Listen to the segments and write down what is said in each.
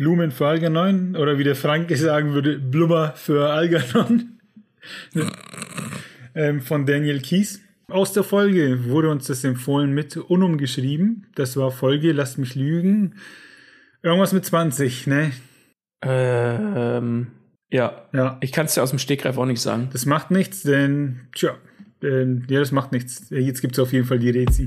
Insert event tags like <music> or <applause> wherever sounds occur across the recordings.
Blumen für Algernon oder wie der Frank sagen würde, Blubber für Algernon <laughs> ähm, von Daniel Kies. Aus der Folge wurde uns das empfohlen mit Unum geschrieben. Das war Folge, lasst mich lügen. Irgendwas mit 20, ne? Ähm, ja. ja. Ich kann es dir aus dem Stegreif auch nicht sagen. Das macht nichts, denn, tja, äh, ja, das macht nichts. Jetzt gibt es auf jeden Fall die Rezi.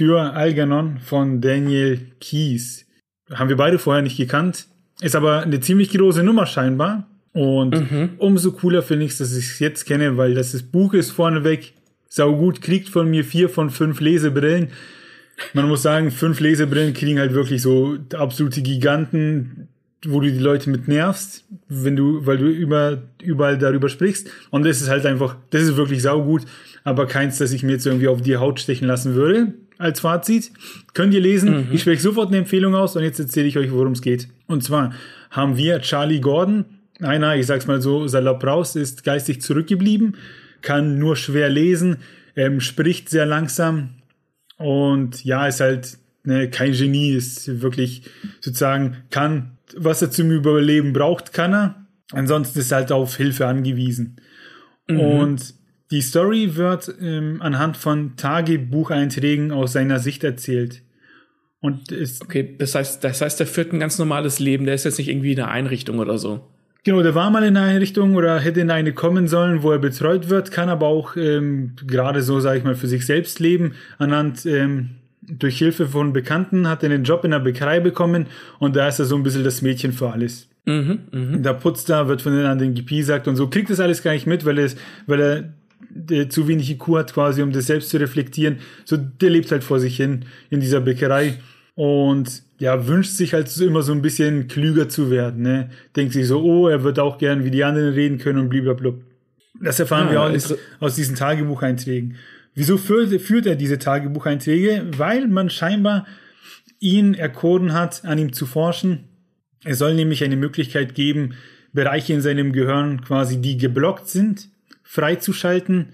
Für Algernon von Daniel Kies. Haben wir beide vorher nicht gekannt. Ist aber eine ziemlich große Nummer scheinbar. Und mhm. umso cooler finde ich es, dass ich es jetzt kenne, weil das, das Buch ist vorneweg saugut, kriegt von mir vier von fünf Lesebrillen. Man muss sagen, fünf Lesebrillen kriegen halt wirklich so absolute Giganten, wo du die Leute mit nervst, wenn du, weil du über, überall darüber sprichst. Und das ist halt einfach, das ist wirklich saugut, aber keins, das ich mir jetzt irgendwie auf die Haut stechen lassen würde als Fazit. Könnt ihr lesen. Mhm. Ich spreche sofort eine Empfehlung aus und jetzt erzähle ich euch, worum es geht. Und zwar haben wir Charlie Gordon, einer, ich sag's mal so, salopp raus, ist geistig zurückgeblieben, kann nur schwer lesen, ähm, spricht sehr langsam und ja, ist halt ne, kein Genie, ist wirklich sozusagen, kann, was er zum Überleben braucht, kann er. Ansonsten ist er halt auf Hilfe angewiesen. Mhm. Und die Story wird ähm, anhand von Tagebucheinträgen aus seiner Sicht erzählt. Und ist okay, das heißt, das heißt, der führt ein ganz normales Leben. Der ist jetzt nicht irgendwie in einer Einrichtung oder so. Genau, der war mal in einer Einrichtung oder hätte in eine kommen sollen, wo er betreut wird, kann aber auch ähm, gerade so, sage ich mal, für sich selbst leben. Anhand ähm, durch Hilfe von Bekannten hat er einen Job in der Bäckerei bekommen und da ist er so ein bisschen das Mädchen für alles. Mhm, mh. Da putzt er, wird von den anderen gepiesackt und so, kriegt das alles gar nicht mit, weil, es, weil er der zu wenig IQ hat quasi, um das selbst zu reflektieren. So, der lebt halt vor sich hin in dieser Bäckerei und ja, wünscht sich halt immer so ein bisschen klüger zu werden, ne? Denkt sich so, oh, er wird auch gern wie die anderen reden können und blablabla. Das erfahren ja, wir auch aus, aus diesen Tagebucheinträgen. Wieso führt, führt er diese Tagebucheinträge? Weil man scheinbar ihn erkoren hat, an ihm zu forschen. Es soll nämlich eine Möglichkeit geben, Bereiche in seinem Gehirn quasi, die geblockt sind, freizuschalten,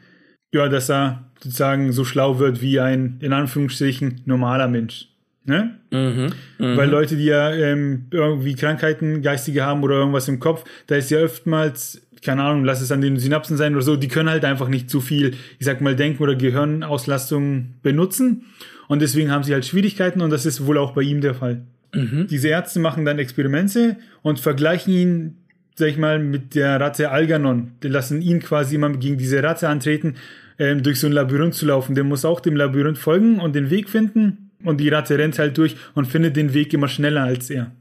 ja, dass er sozusagen so schlau wird wie ein, in Anführungsstrichen, normaler Mensch. Ne? Mhm, mh. Weil Leute, die ja ähm, irgendwie Krankheiten, geistige haben oder irgendwas im Kopf, da ist ja oftmals, keine Ahnung, lass es an den Synapsen sein oder so, die können halt einfach nicht zu viel, ich sag mal, Denken oder Gehirnauslastung benutzen. Und deswegen haben sie halt Schwierigkeiten und das ist wohl auch bei ihm der Fall. Mhm. Diese Ärzte machen dann Experimente und vergleichen ihn sag ich mal, mit der Ratte Algernon. Die lassen ihn quasi immer gegen diese Ratte antreten, ähm, durch so ein Labyrinth zu laufen. Der muss auch dem Labyrinth folgen und den Weg finden. Und die Ratte rennt halt durch und findet den Weg immer schneller als er.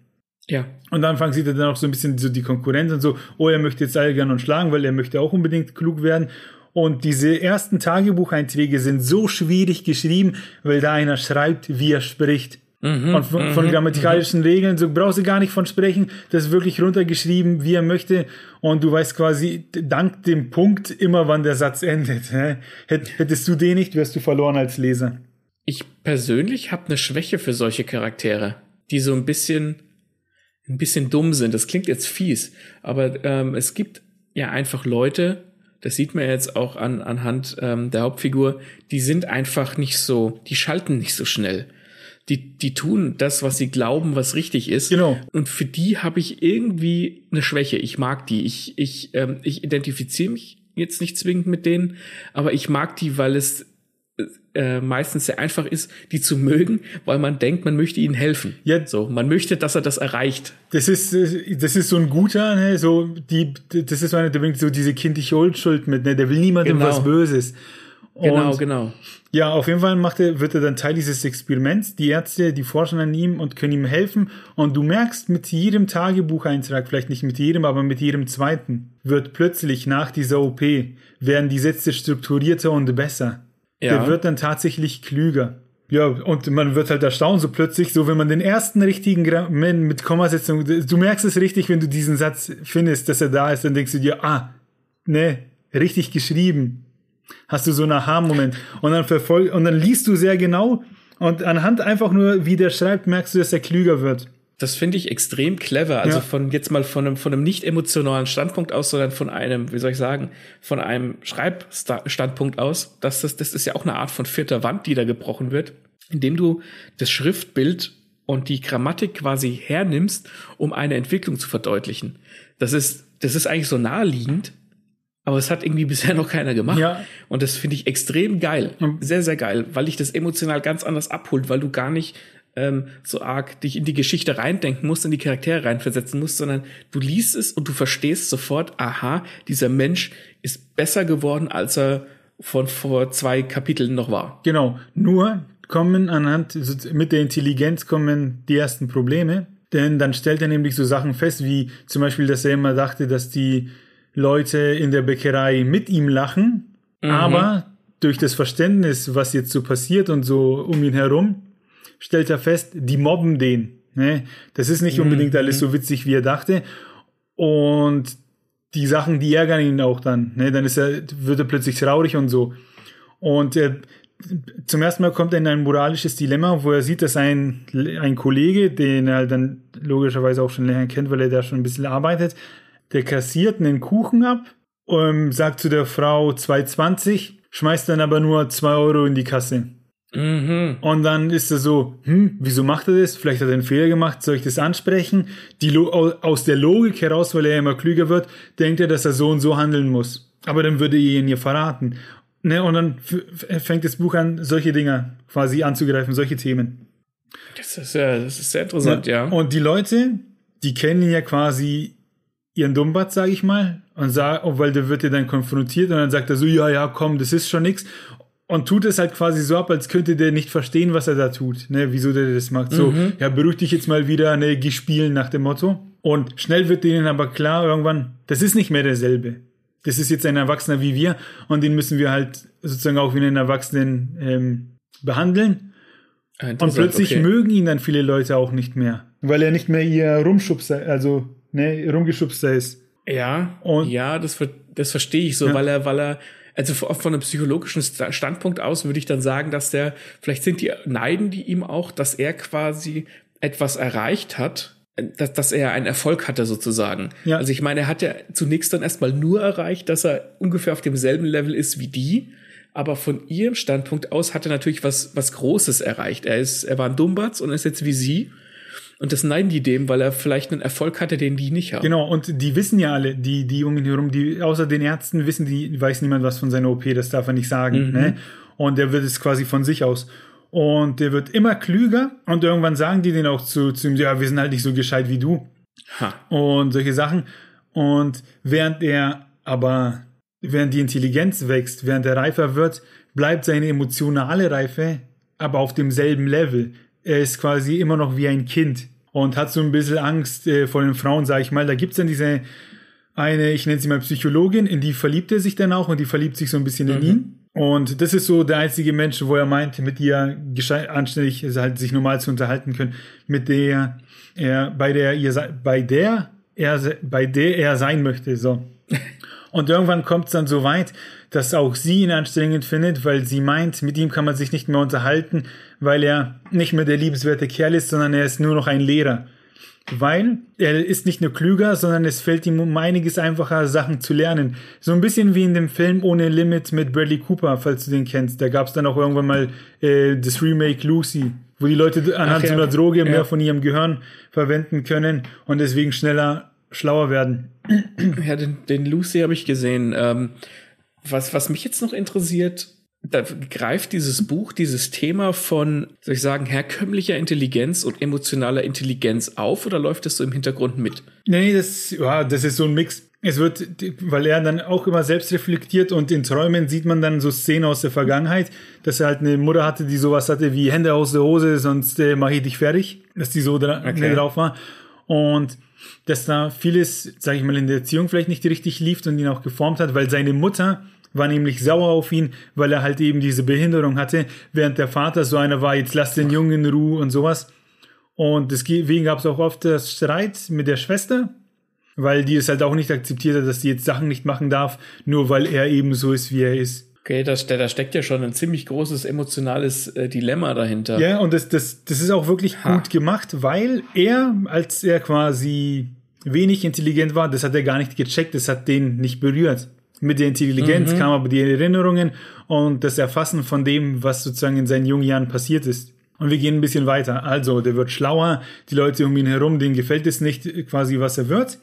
Ja. Und dann fangen sie dann auch so ein bisschen so die Konkurrenz und so, oh, er möchte jetzt Algernon schlagen, weil er möchte auch unbedingt klug werden. Und diese ersten Tagebucheinträge sind so schwierig geschrieben, weil da einer schreibt, wie er spricht. Mhm, und von, von mhm, grammatikalischen mhm. Regeln, so brauchst du gar nicht von sprechen. Das ist wirklich runtergeschrieben, wie er möchte. Und du weißt quasi dank dem Punkt immer, wann der Satz endet. Hättest du den nicht, wärst du verloren als Leser. Ich persönlich habe eine Schwäche für solche Charaktere, die so ein bisschen, ein bisschen dumm sind. Das klingt jetzt fies, aber ähm, es gibt ja einfach Leute, das sieht man jetzt auch an, anhand ähm, der Hauptfigur, die sind einfach nicht so, die schalten nicht so schnell die, die tun das, was sie glauben, was richtig ist. Genau. Und für die habe ich irgendwie eine Schwäche. Ich mag die. Ich, ich, ähm, ich identifiziere mich jetzt nicht zwingend mit denen, aber ich mag die, weil es äh, meistens sehr einfach ist, die zu mögen, weil man denkt, man möchte ihnen helfen. Ja. So, man möchte, dass er das erreicht. Das ist, das ist so ein guter, ne, so, die, das ist so einer, der bringt so diese kindliche Unschuld mit, ne, der will niemandem genau. was Böses. Genau, und genau. Ja, auf jeden Fall macht er, wird er dann Teil dieses Experiments. Die Ärzte, die forschen an ihm und können ihm helfen. Und du merkst mit jedem Tagebucheintrag, vielleicht nicht mit jedem, aber mit jedem zweiten, wird plötzlich nach dieser OP, werden die Sätze strukturierter und besser. Ja. Der wird dann tatsächlich klüger. Ja, und man wird halt erstaunt, so plötzlich, so wenn man den ersten richtigen Gramm mit Kommasetzung, du merkst es richtig, wenn du diesen Satz findest, dass er da ist, dann denkst du dir, ah, ne, richtig geschrieben. Hast du so einen Aha-Moment. Und dann verfolg, und dann liest du sehr genau und anhand einfach nur, wie der schreibt, merkst du, dass er klüger wird. Das finde ich extrem clever. Also ja. von jetzt mal von einem, von einem nicht emotionalen Standpunkt aus, sondern von einem, wie soll ich sagen, von einem Schreibstandpunkt aus. Das, das, das ist ja auch eine Art von vierter Wand, die da gebrochen wird, indem du das Schriftbild und die Grammatik quasi hernimmst, um eine Entwicklung zu verdeutlichen. Das ist, das ist eigentlich so naheliegend, aber es hat irgendwie <laughs> bisher noch keiner gemacht. Ja. Und das finde ich extrem geil. Sehr, sehr geil, weil ich das emotional ganz anders abholt, weil du gar nicht ähm, so arg dich in die Geschichte reindenken musst, in die Charaktere reinversetzen musst, sondern du liest es und du verstehst sofort, aha, dieser Mensch ist besser geworden, als er von vor zwei Kapiteln noch war. Genau. Nur kommen anhand, mit der Intelligenz kommen die ersten Probleme. Denn dann stellt er nämlich so Sachen fest, wie zum Beispiel, dass er immer dachte, dass die Leute in der Bäckerei mit ihm lachen, mhm. aber durch das Verständnis, was jetzt so passiert und so um ihn herum, stellt er fest, die mobben den. Ne? Das ist nicht unbedingt mhm. alles so witzig, wie er dachte. Und die Sachen, die ärgern ihn auch dann. Ne? Dann ist er, wird er plötzlich traurig und so. Und er, zum ersten Mal kommt er in ein moralisches Dilemma, wo er sieht, dass ein, ein Kollege, den er dann logischerweise auch schon länger kennt, weil er da schon ein bisschen arbeitet, der kassiert einen Kuchen ab, und sagt zu der Frau 2,20, schmeißt dann aber nur 2 Euro in die Kasse. Mhm. Und dann ist er so, hm, wieso macht er das? Vielleicht hat er einen Fehler gemacht, soll ich das ansprechen? Die aus der Logik heraus, weil er immer klüger wird, denkt er, dass er so und so handeln muss. Aber dann würde er ihn ihr verraten. Ne, und dann fängt das Buch an, solche Dinge quasi anzugreifen, solche Themen. Das ist ja, das ist sehr interessant, ja. ja. Und die Leute, die kennen ihn ja quasi ihren Dummbatz, sag ich mal, und sag, weil der wird ja dann konfrontiert und dann sagt er so, ja, ja, komm, das ist schon nix und tut es halt quasi so ab, als könnte der nicht verstehen, was er da tut, ne, wieso der das macht. So, mhm. ja, beruhig dich jetzt mal wieder, ne, geh spielen nach dem Motto. Und schnell wird denen aber klar irgendwann, das ist nicht mehr derselbe. Das ist jetzt ein Erwachsener wie wir und den müssen wir halt sozusagen auch wie einen Erwachsenen ähm, behandeln. Ah, und plötzlich okay. mögen ihn dann viele Leute auch nicht mehr, weil er nicht mehr ihr Rumschubser, also ne, rumgeschubster ist. Ja, und ja, das, das verstehe ich so, ja. weil er, weil er also von einem psychologischen Standpunkt aus würde ich dann sagen, dass der, vielleicht sind die Neiden die ihm auch, dass er quasi etwas erreicht hat, dass, dass er einen Erfolg hatte sozusagen. Ja. Also ich meine, er hat ja zunächst dann erstmal nur erreicht, dass er ungefähr auf demselben Level ist wie die. Aber von ihrem Standpunkt aus hat er natürlich was, was Großes erreicht. Er ist, er war ein Dummbatz und ist jetzt wie sie. Und das neiden die dem, weil er vielleicht einen Erfolg hatte, den die nicht haben. Genau, und die wissen ja alle, die, die ihn herum, die, außer den Ärzten wissen die, weiß niemand was von seiner OP, das darf er nicht sagen, mhm. ne? Und der wird es quasi von sich aus. Und der wird immer klüger und irgendwann sagen die den auch zu, zu ihm, ja, wir sind halt nicht so gescheit wie du. Ha. Und solche Sachen. Und während er aber, während die Intelligenz wächst, während er reifer wird, bleibt seine emotionale Reife aber auf demselben Level er ist quasi immer noch wie ein Kind und hat so ein bisschen Angst äh, vor den Frauen, sag ich mal. Da gibt's dann diese eine, ich nenne sie mal Psychologin, in die verliebt er sich dann auch und die verliebt sich so ein bisschen mhm. in ihn. Und das ist so der einzige Mensch, wo er meint, mit ihr anständig also halt sich normal zu unterhalten können, mit der er, bei der ihr, bei der er, bei der er sein möchte, so. <laughs> Und irgendwann kommt es dann so weit, dass auch sie ihn anstrengend findet, weil sie meint, mit ihm kann man sich nicht mehr unterhalten, weil er nicht mehr der liebenswerte Kerl ist, sondern er ist nur noch ein Lehrer. Weil er ist nicht nur klüger, sondern es fällt ihm um einiges einfacher, Sachen zu lernen. So ein bisschen wie in dem Film Ohne Limit mit Bradley Cooper, falls du den kennst. Da gab es dann auch irgendwann mal äh, das Remake Lucy, wo die Leute anhand so einer Droge ja. mehr von ihrem Gehirn verwenden können und deswegen schneller schlauer werden. Ja, den, den Lucy habe ich gesehen. Ähm, was, was mich jetzt noch interessiert, da greift dieses Buch dieses Thema von, soll ich sagen, herkömmlicher Intelligenz und emotionaler Intelligenz auf oder läuft das so im Hintergrund mit? Nee, das, ja, das ist so ein Mix. Es wird, weil er dann auch immer selbst reflektiert und in Träumen sieht man dann so Szenen aus der Vergangenheit, dass er halt eine Mutter hatte, die sowas hatte wie Hände aus der Hose, sonst äh, mache ich dich fertig, dass die so dra okay. drauf war. Und dass da vieles, sage ich mal, in der Erziehung vielleicht nicht richtig lief und ihn auch geformt hat, weil seine Mutter war nämlich sauer auf ihn, weil er halt eben diese Behinderung hatte, während der Vater so einer war, jetzt lass den Jungen in Ruhe und sowas. Und deswegen gab es auch oft das Streit mit der Schwester, weil die es halt auch nicht akzeptiert hat, dass sie jetzt Sachen nicht machen darf, nur weil er eben so ist, wie er ist. Okay, das, da steckt ja schon ein ziemlich großes emotionales äh, Dilemma dahinter. Ja, und das, das, das ist auch wirklich ha. gut gemacht, weil er, als er quasi wenig intelligent war, das hat er gar nicht gecheckt, das hat den nicht berührt. Mit der Intelligenz mhm. kam aber die Erinnerungen und das Erfassen von dem, was sozusagen in seinen jungen Jahren passiert ist. Und wir gehen ein bisschen weiter. Also, der wird schlauer, die Leute um ihn herum, denen gefällt es nicht quasi, was er wird.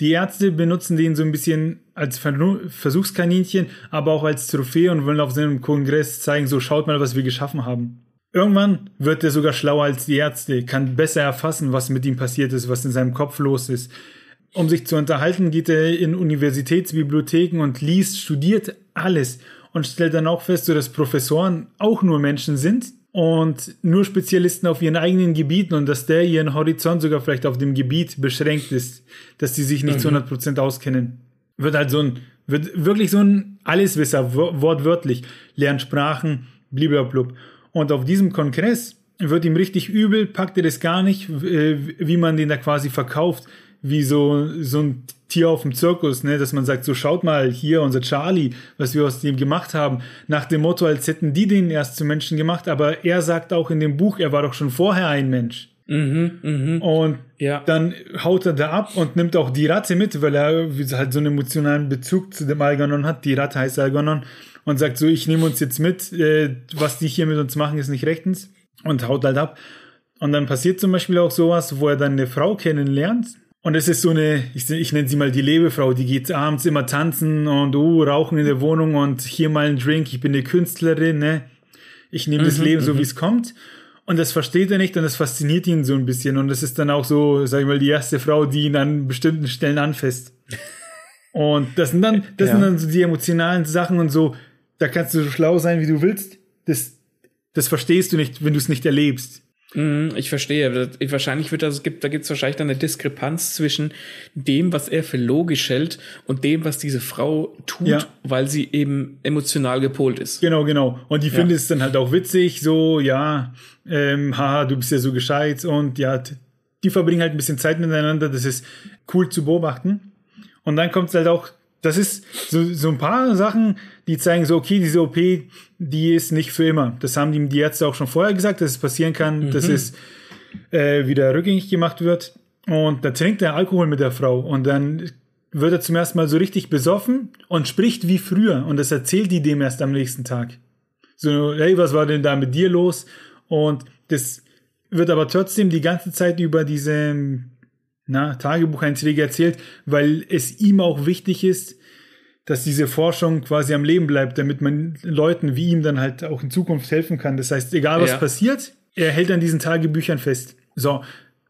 Die Ärzte benutzen den so ein bisschen als Versuchskaninchen, aber auch als Trophäe und wollen auf seinem Kongress zeigen, so schaut mal, was wir geschaffen haben. Irgendwann wird er sogar schlauer als die Ärzte, kann besser erfassen, was mit ihm passiert ist, was in seinem Kopf los ist. Um sich zu unterhalten, geht er in Universitätsbibliotheken und liest, studiert alles und stellt dann auch fest, so dass Professoren auch nur Menschen sind und nur Spezialisten auf ihren eigenen Gebieten und dass der ihren Horizont sogar vielleicht auf dem Gebiet beschränkt ist, dass die sich nicht mhm. zu 100 Prozent auskennen. Wird halt so ein, wird wirklich so ein Alleswisser, wortwörtlich, lernt Sprachen, bliblablub. Und auf diesem Kongress wird ihm richtig übel, packt er das gar nicht, äh, wie man den da quasi verkauft, wie so, so ein Tier auf dem Zirkus, ne, dass man sagt, so schaut mal hier unser Charlie, was wir aus dem gemacht haben, nach dem Motto, als hätten die den erst zum Menschen gemacht, aber er sagt auch in dem Buch, er war doch schon vorher ein Mensch. Mhm, mh. Und ja. dann haut er da ab und nimmt auch die Ratte mit, weil er halt so einen emotionalen Bezug zu dem Algernon hat. Die Ratte heißt Algernon und sagt so, ich nehme uns jetzt mit, äh, was die hier mit uns machen, ist nicht rechtens und haut halt ab. Und dann passiert zum Beispiel auch sowas, wo er dann eine Frau kennenlernt, und es ist so eine, ich, ich nenne sie mal die Lebefrau, die geht abends immer tanzen und uh, rauchen in der Wohnung und hier mal ein Drink, ich bin eine Künstlerin, ne? Ich nehme mhm, das Leben so, mhm. wie es kommt. Und das versteht er nicht und das fasziniert ihn so ein bisschen. Und das ist dann auch so, sag ich mal, die erste Frau, die ihn an bestimmten Stellen anfasst. Und das sind dann, das ja. sind dann so die emotionalen Sachen und so, da kannst du so schlau sein, wie du willst. Das, das verstehst du nicht, wenn du es nicht erlebst. Mhm, ich verstehe. Wahrscheinlich wird das, gibt, da gibt es wahrscheinlich dann eine Diskrepanz zwischen dem, was er für logisch hält und dem, was diese Frau tut, ja. weil sie eben emotional gepolt ist. Genau, genau. Und die ja. findet es dann halt auch witzig, so, ja, ähm, haha, du bist ja so gescheit und ja, die verbringen halt ein bisschen Zeit miteinander, das ist cool zu beobachten. Und dann kommt es halt auch das ist so, so ein paar Sachen, die zeigen so, okay, diese OP, die ist nicht für immer. Das haben die, die Ärzte auch schon vorher gesagt, dass es passieren kann, mhm. dass es äh, wieder rückgängig gemacht wird. Und da trinkt er Alkohol mit der Frau und dann wird er zum ersten Mal so richtig besoffen und spricht wie früher. Und das erzählt die dem erst am nächsten Tag. So, hey, was war denn da mit dir los? Und das wird aber trotzdem die ganze Zeit über diese na, Tagebucheinträge erzählt, weil es ihm auch wichtig ist, dass diese Forschung quasi am Leben bleibt, damit man Leuten wie ihm dann halt auch in Zukunft helfen kann. Das heißt, egal was ja. passiert, er hält an diesen Tagebüchern fest. So,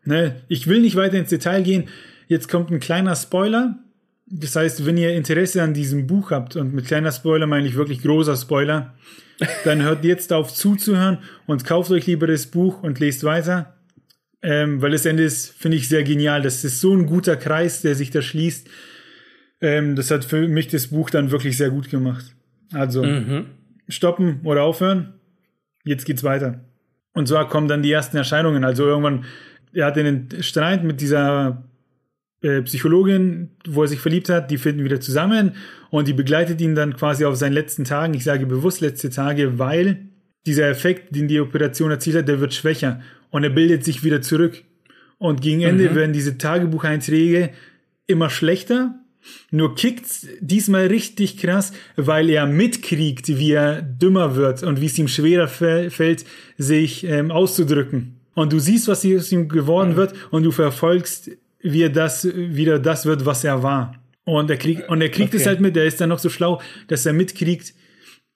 ne, ich will nicht weiter ins Detail gehen. Jetzt kommt ein kleiner Spoiler. Das heißt, wenn ihr Interesse an diesem Buch habt, und mit kleiner Spoiler meine ich wirklich großer Spoiler, dann hört jetzt auf zuzuhören und kauft euch lieber das Buch und lest weiter. Ähm, weil das Ende ist, finde ich, sehr genial. Das ist so ein guter Kreis, der sich da schließt. Ähm, das hat für mich das Buch dann wirklich sehr gut gemacht. Also, mhm. stoppen oder aufhören. Jetzt geht's weiter. Und zwar kommen dann die ersten Erscheinungen. Also irgendwann, er hat einen Streit mit dieser äh, Psychologin, wo er sich verliebt hat, die finden wieder zusammen und die begleitet ihn dann quasi auf seinen letzten Tagen. Ich sage bewusst letzte Tage, weil dieser Effekt, den die Operation erzielt hat, der wird schwächer und er bildet sich wieder zurück. Und gegen Ende mhm. werden diese Tagebucheinträge immer schlechter. Nur kickt's diesmal richtig krass, weil er mitkriegt, wie er dümmer wird und wie es ihm schwerer fällt, sich ähm, auszudrücken. Und du siehst, was aus ihm geworden mhm. wird und du verfolgst, wie er das wieder das wird, was er war. Und er kriegt, und er kriegt okay. es halt mit, er ist dann noch so schlau, dass er mitkriegt,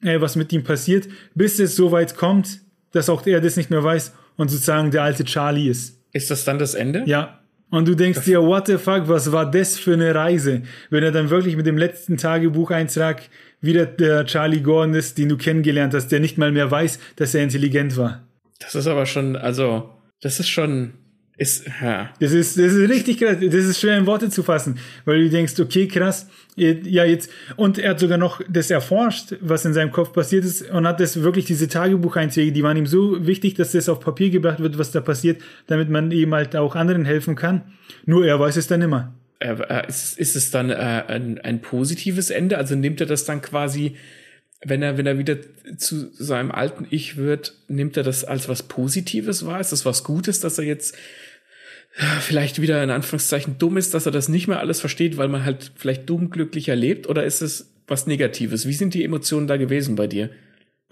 äh, was mit ihm passiert, bis es so weit kommt, dass auch er das nicht mehr weiß und sozusagen der alte Charlie ist. Ist das dann das Ende? Ja. Und du denkst dir, what the fuck, was war das für eine Reise? Wenn er dann wirklich mit dem letzten Tagebucheintrag wieder der Charlie Gordon ist, den du kennengelernt hast, der nicht mal mehr weiß, dass er intelligent war. Das ist aber schon, also, das ist schon Ist, ja. Das ist, das ist richtig krass. Das ist schwer in Worte zu fassen, weil du denkst, okay, krass, ja, jetzt, und er hat sogar noch das erforscht, was in seinem Kopf passiert ist, und hat das wirklich, diese Tagebucheinträge, die waren ihm so wichtig, dass das auf Papier gebracht wird, was da passiert, damit man eben halt auch anderen helfen kann. Nur er weiß es dann immer. Äh, ist, ist es dann äh, ein, ein positives Ende? Also nimmt er das dann quasi, wenn er, wenn er wieder zu seinem alten Ich wird, nimmt er das als was Positives wahr? Ist das was Gutes, dass er jetzt vielleicht wieder in Anführungszeichen dumm ist, dass er das nicht mehr alles versteht, weil man halt vielleicht dumm glücklicher lebt? Oder ist es was Negatives? Wie sind die Emotionen da gewesen bei dir?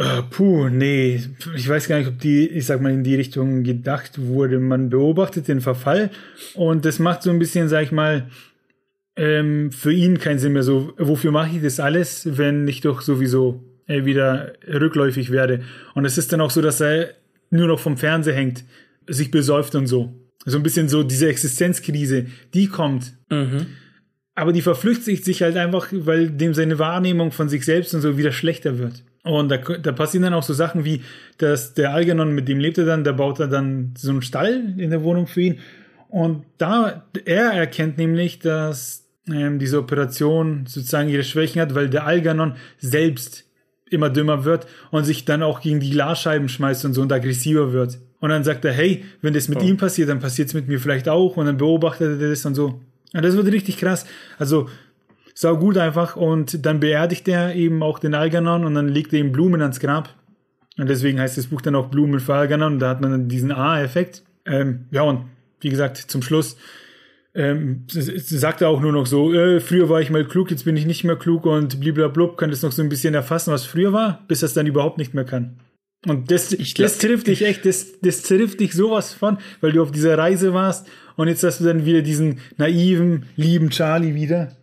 Uh, puh, nee, ich weiß gar nicht, ob die, ich sag mal, in die Richtung gedacht wurde. Man beobachtet den Verfall und das macht so ein bisschen, sag ich mal, ähm, für ihn keinen Sinn mehr. So, wofür mache ich das alles, wenn ich doch sowieso äh, wieder rückläufig werde? Und es ist dann auch so, dass er nur noch vom Fernseher hängt, sich besäuft und so so ein bisschen so diese Existenzkrise, die kommt. Mhm. Aber die verflüchtigt sich halt einfach, weil dem seine Wahrnehmung von sich selbst und so wieder schlechter wird. Und da, da passieren dann auch so Sachen wie, dass der Algernon, mit dem lebt er dann, der baut er dann so einen Stall in der Wohnung für ihn. Und da, er erkennt nämlich, dass ähm, diese Operation sozusagen ihre Schwächen hat, weil der Algernon selbst immer dümmer wird und sich dann auch gegen die Glasscheiben schmeißt und so und aggressiver wird. Und dann sagt er, hey, wenn das mit oh. ihm passiert, dann passiert es mit mir vielleicht auch. Und dann beobachtet er das und so. Und das wird richtig krass. Also, sau gut einfach. Und dann beerdigt er eben auch den Algernon und dann legt er ihm Blumen ans Grab. Und deswegen heißt das Buch dann auch Blumen für Algernon. Und da hat man dann diesen A-Effekt. Ähm, ja, und wie gesagt, zum Schluss ähm, sagt er auch nur noch so, äh, früher war ich mal klug, jetzt bin ich nicht mehr klug und bliblablub, kann das noch so ein bisschen erfassen, was früher war, bis er es dann überhaupt nicht mehr kann. Und das, ich das trifft dich echt, das, das trifft dich sowas von, weil du auf dieser Reise warst und jetzt hast du dann wieder diesen naiven, lieben Charlie wieder,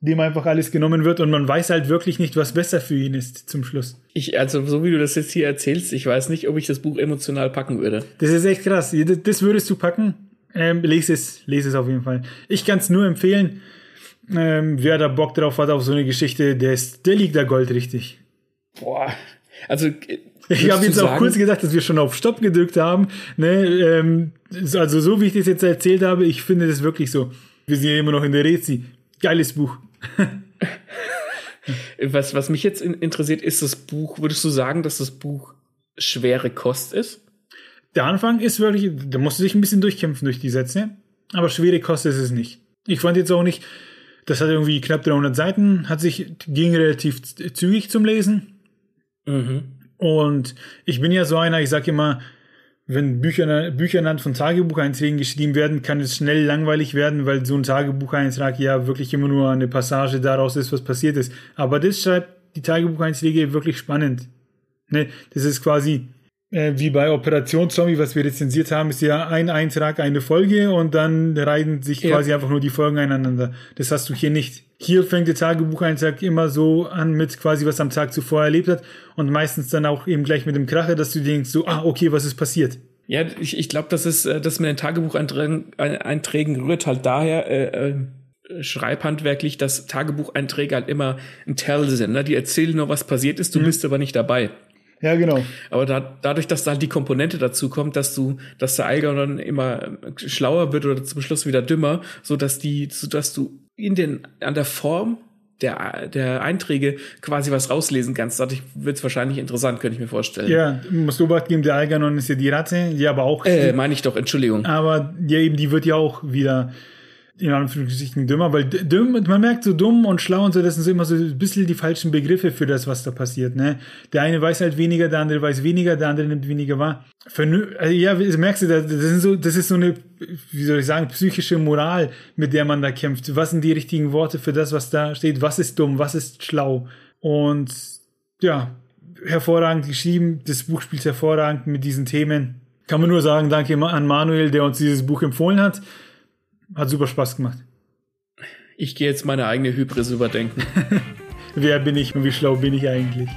dem einfach alles genommen wird und man weiß halt wirklich nicht, was besser für ihn ist zum Schluss. Ich, also so wie du das jetzt hier erzählst, ich weiß nicht, ob ich das Buch emotional packen würde. Das ist echt krass. Das würdest du packen? Ähm, lese es, lese es auf jeden Fall. Ich kann es nur empfehlen. Ähm, wer da Bock drauf hat auf so eine Geschichte, der, ist, der liegt da Gold richtig. Boah, also ich habe jetzt auch kurz gesagt, dass wir schon auf Stopp gedrückt haben. Ne, ähm, also so wie ich das jetzt erzählt habe, ich finde das wirklich so. Wir sind ja immer noch in der Rezi. Geiles Buch. <laughs> was, was mich jetzt interessiert, ist das Buch, würdest du sagen, dass das Buch schwere Kost ist? Der Anfang ist wirklich, da musst du dich ein bisschen durchkämpfen durch die Sätze, aber schwere Kost ist es nicht. Ich fand jetzt auch nicht, das hat irgendwie knapp 300 Seiten, hat sich, ging relativ zügig zum Lesen. Mhm. Und ich bin ja so einer, ich sage immer, wenn Bücher, Bücher anhand von Tagebucheinträgen geschrieben werden, kann es schnell langweilig werden, weil so ein Tagebucheintrag ja wirklich immer nur eine Passage daraus ist, was passiert ist. Aber das schreibt die Tagebucheinträge wirklich spannend. Ne? Das ist quasi äh, wie bei Operation Zombie, was wir rezensiert haben, ist ja ein Eintrag, eine Folge und dann reihen sich ja. quasi einfach nur die Folgen einander. Das hast du hier nicht. Hier fängt der Tagebucheintrag immer so an mit quasi, was am Tag zuvor erlebt hat und meistens dann auch eben gleich mit dem Kracher, dass du denkst so, ah, okay, was ist passiert? Ja, ich, ich glaube, das ist, äh, das mit den Tagebucheinträgen rührt halt daher, äh, äh, schreibhandwerklich, dass Tagebucheinträge halt immer ein Tell sind. Ne? Die erzählen nur, was passiert ist, du mhm. bist aber nicht dabei. Ja, genau. Aber da, dadurch, dass da halt die Komponente dazu kommt, dass du, dass der Eiger dann immer schlauer wird oder zum Schluss wieder dümmer, so dass die, so dass du in den, an der Form der, der Einträge quasi was rauslesen kannst. Dadurch wird es wahrscheinlich interessant, könnte ich mir vorstellen. Ja, musst du geben, der Algernon ist ja die Ratte, die aber auch. Äh, meine ich doch, Entschuldigung. Aber ja, eben, die wird ja auch wieder in Anführungsstrichen dümmer, weil dumm, man merkt so dumm und schlau und so, das sind so immer so ein bisschen die falschen Begriffe für das, was da passiert, ne? Der eine weiß halt weniger, der andere weiß weniger, der andere nimmt weniger wahr. Vernü also, ja, merkst du, das, sind so, das ist so eine, wie soll ich sagen, psychische Moral, mit der man da kämpft. Was sind die richtigen Worte für das, was da steht? Was ist dumm? Was ist schlau? Und, ja, hervorragend geschrieben. Das Buch spielt hervorragend mit diesen Themen. Kann man nur sagen, danke an Manuel, der uns dieses Buch empfohlen hat. Hat super Spaß gemacht. Ich gehe jetzt meine eigene Hybris überdenken. <laughs> Wer bin ich und wie schlau bin ich eigentlich?